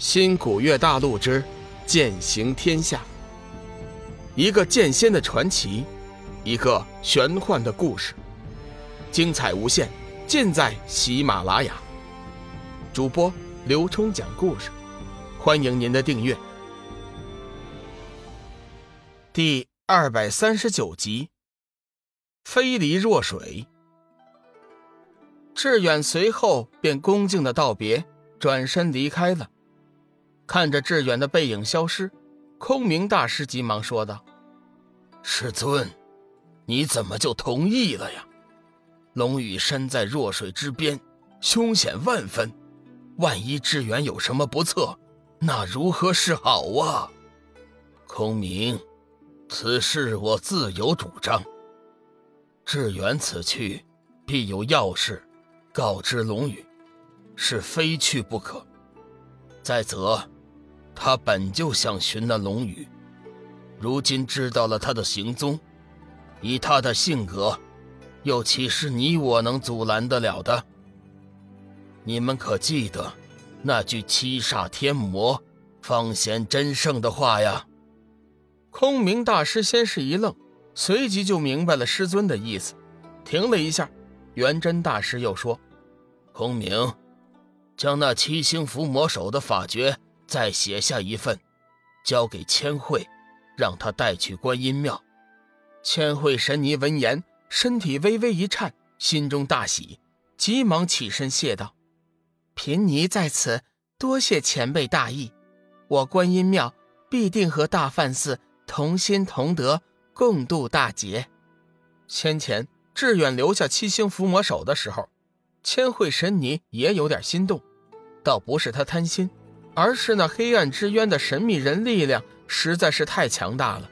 新古月大陆之剑行天下，一个剑仙的传奇，一个玄幻的故事，精彩无限，尽在喜马拉雅。主播刘冲讲故事，欢迎您的订阅。第二百三十九集，飞离若水。志远随后便恭敬的道别，转身离开了。看着志远的背影消失，空明大师急忙说道：“师尊，你怎么就同意了呀？龙宇身在弱水之边，凶险万分，万一志远有什么不测，那如何是好啊？”空明，此事我自有主张。志远此去，必有要事，告知龙宇，是非去不可。再则。他本就想寻那龙宇，如今知道了他的行踪，以他的性格，又岂是你我能阻拦得了的？你们可记得那句七煞天魔，方显真圣的话呀？空明大师先是一愣，随即就明白了师尊的意思，停了一下。元真大师又说：“空明，将那七星伏魔手的法诀。”再写下一份，交给千惠，让他带去观音庙。千惠神尼闻言，身体微微一颤，心中大喜，急忙起身谢道：“贫尼在此，多谢前辈大义。我观音庙必定和大梵寺同心同德，共度大劫。”先前志远留下七星伏魔手的时候，千惠神尼也有点心动，倒不是他贪心。而是那黑暗之渊的神秘人力量实在是太强大了，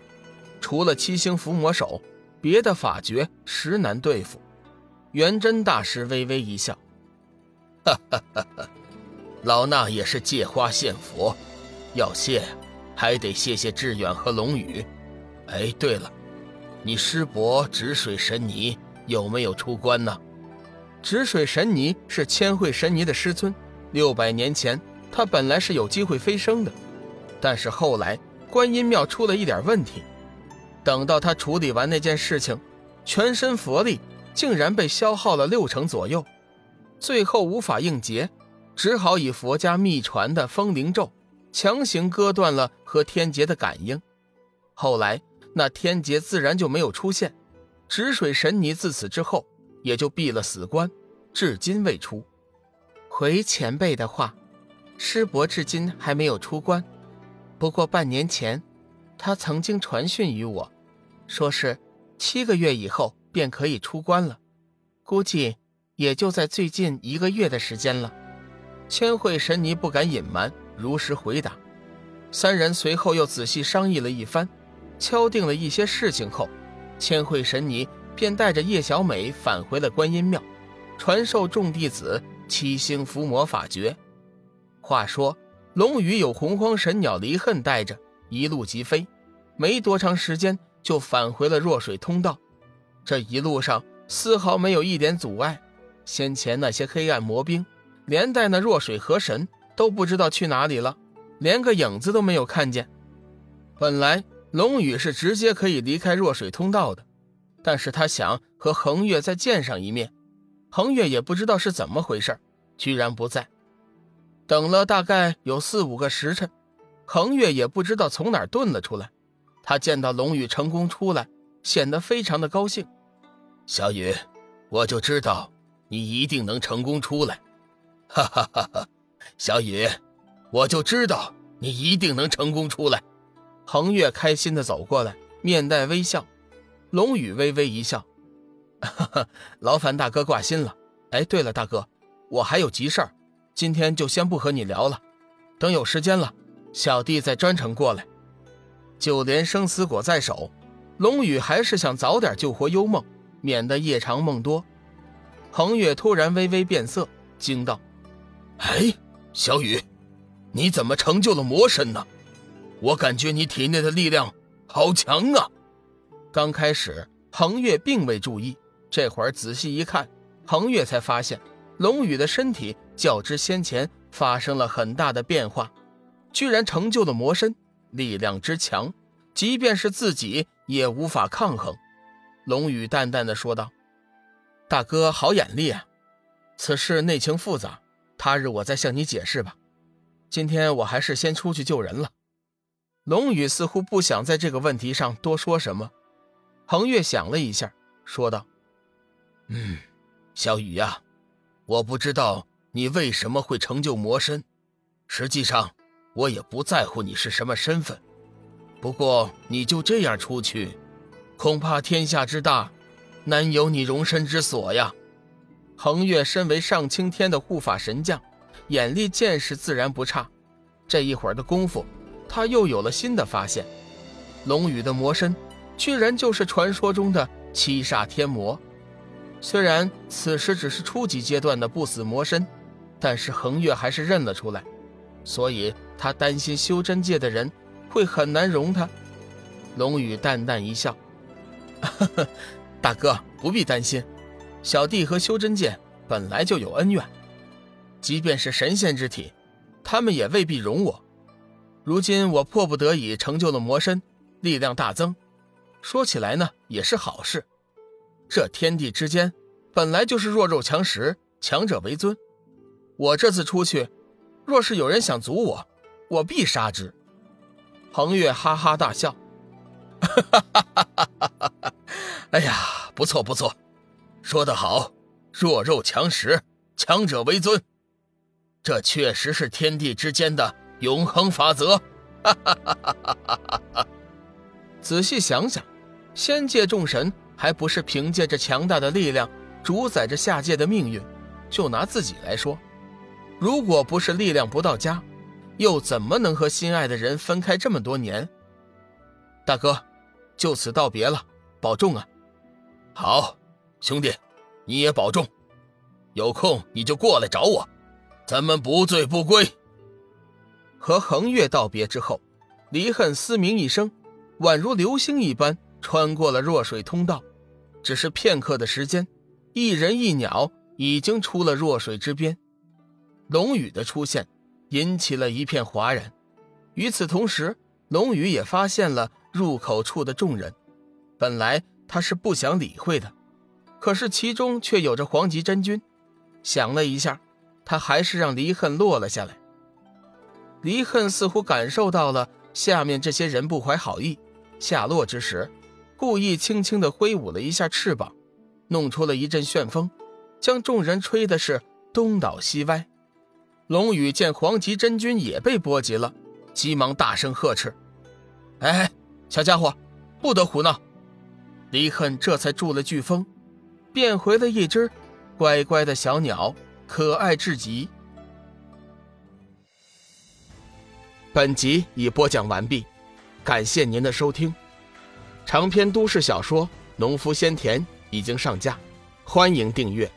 除了七星伏魔手，别的法诀实难对付。元真大师微微一笑：“哈哈哈，老衲也是借花献佛，要谢还得谢谢志远和龙宇。哎，对了，你师伯止水神尼有没有出关呢？止水神尼是千惠神尼的师尊，六百年前。”他本来是有机会飞升的，但是后来观音庙出了一点问题。等到他处理完那件事情，全身佛力竟然被消耗了六成左右，最后无法应劫，只好以佛家秘传的风灵咒强行割断了和天劫的感应。后来那天劫自然就没有出现，止水神尼自此之后也就闭了死关，至今未出。回前辈的话。师伯至今还没有出关，不过半年前，他曾经传讯于我，说是七个月以后便可以出关了，估计也就在最近一个月的时间了。千惠神尼不敢隐瞒，如实回答。三人随后又仔细商议了一番，敲定了一些事情后，千惠神尼便带着叶小美返回了观音庙，传授众弟子七星伏魔法诀。话说，龙宇有洪荒神鸟离恨带着，一路疾飞，没多长时间就返回了弱水通道。这一路上丝毫没有一点阻碍。先前那些黑暗魔兵，连带那弱水河神都不知道去哪里了，连个影子都没有看见。本来龙宇是直接可以离开弱水通道的，但是他想和恒月再见上一面，恒月也不知道是怎么回事，居然不在。等了大概有四五个时辰，恒月也不知道从哪儿遁了出来。他见到龙宇成功出来，显得非常的高兴。小雨，我就知道你一定能成功出来。哈哈哈哈！小雨，我就知道你一定能成功出来。恒月开心的走过来，面带微笑。龙宇微微一笑：“哈哈，劳烦大哥挂心了。哎，对了，大哥，我还有急事儿。”今天就先不和你聊了，等有时间了，小弟再专程过来。就连生死果在手，龙宇还是想早点救活幽梦，免得夜长梦多。恒月突然微微变色，惊道：“哎，小雨，你怎么成就了魔身呢？我感觉你体内的力量好强啊！”刚开始，恒月并未注意，这会儿仔细一看，恒月才发现。龙宇的身体较之先前发生了很大的变化，居然成就了魔身，力量之强，即便是自己也无法抗衡。龙宇淡淡的说道：“大哥好眼力啊，此事内情复杂，他日我再向你解释吧。今天我还是先出去救人了。”龙宇似乎不想在这个问题上多说什么。恒月想了一下，说道：“嗯，小雨呀，我不知道你为什么会成就魔身。实际上，我也不在乎你是什么身份。不过，你就这样出去，恐怕天下之大，难有你容身之所呀。”恒月身为上青天的护法神将，眼力见识自然不差。这一会儿的功夫，他又有了新的发现：龙宇的魔身。居然就是传说中的七煞天魔，虽然此时只是初级阶段的不死魔身，但是恒月还是认了出来，所以他担心修真界的人会很难容他。龙宇淡淡一笑：“大哥不必担心，小弟和修真界本来就有恩怨，即便是神仙之体，他们也未必容我。如今我迫不得已成就了魔身，力量大增。”说起来呢，也是好事。这天地之间本来就是弱肉强食，强者为尊。我这次出去，若是有人想阻我，我必杀之。彭越哈哈大笑，哈哈哈哈哈哈！哎呀，不错不错，说得好，弱肉强食，强者为尊，这确实是天地之间的永恒法则。哈哈哈哈哈哈！仔细想想，仙界众神还不是凭借着强大的力量主宰着下界的命运？就拿自己来说，如果不是力量不到家，又怎么能和心爱的人分开这么多年？大哥，就此道别了，保重啊！好，兄弟，你也保重，有空你就过来找我，咱们不醉不归。和恒月道别之后，离恨嘶鸣一声。宛如流星一般穿过了弱水通道，只是片刻的时间，一人一鸟已经出了弱水之边。龙宇的出现引起了一片哗然。与此同时，龙宇也发现了入口处的众人。本来他是不想理会的，可是其中却有着黄极真君。想了一下，他还是让离恨落了下来。离恨似乎感受到了下面这些人不怀好意。下落之时，故意轻轻地挥舞了一下翅膀，弄出了一阵旋风，将众人吹的是东倒西歪。龙宇见黄极真君也被波及了，急忙大声呵斥：“哎，小家伙，不得胡闹！”离恨这才住了飓风，变回了一只乖乖的小鸟，可爱至极。本集已播讲完毕。感谢您的收听，长篇都市小说《农夫先田》已经上架，欢迎订阅。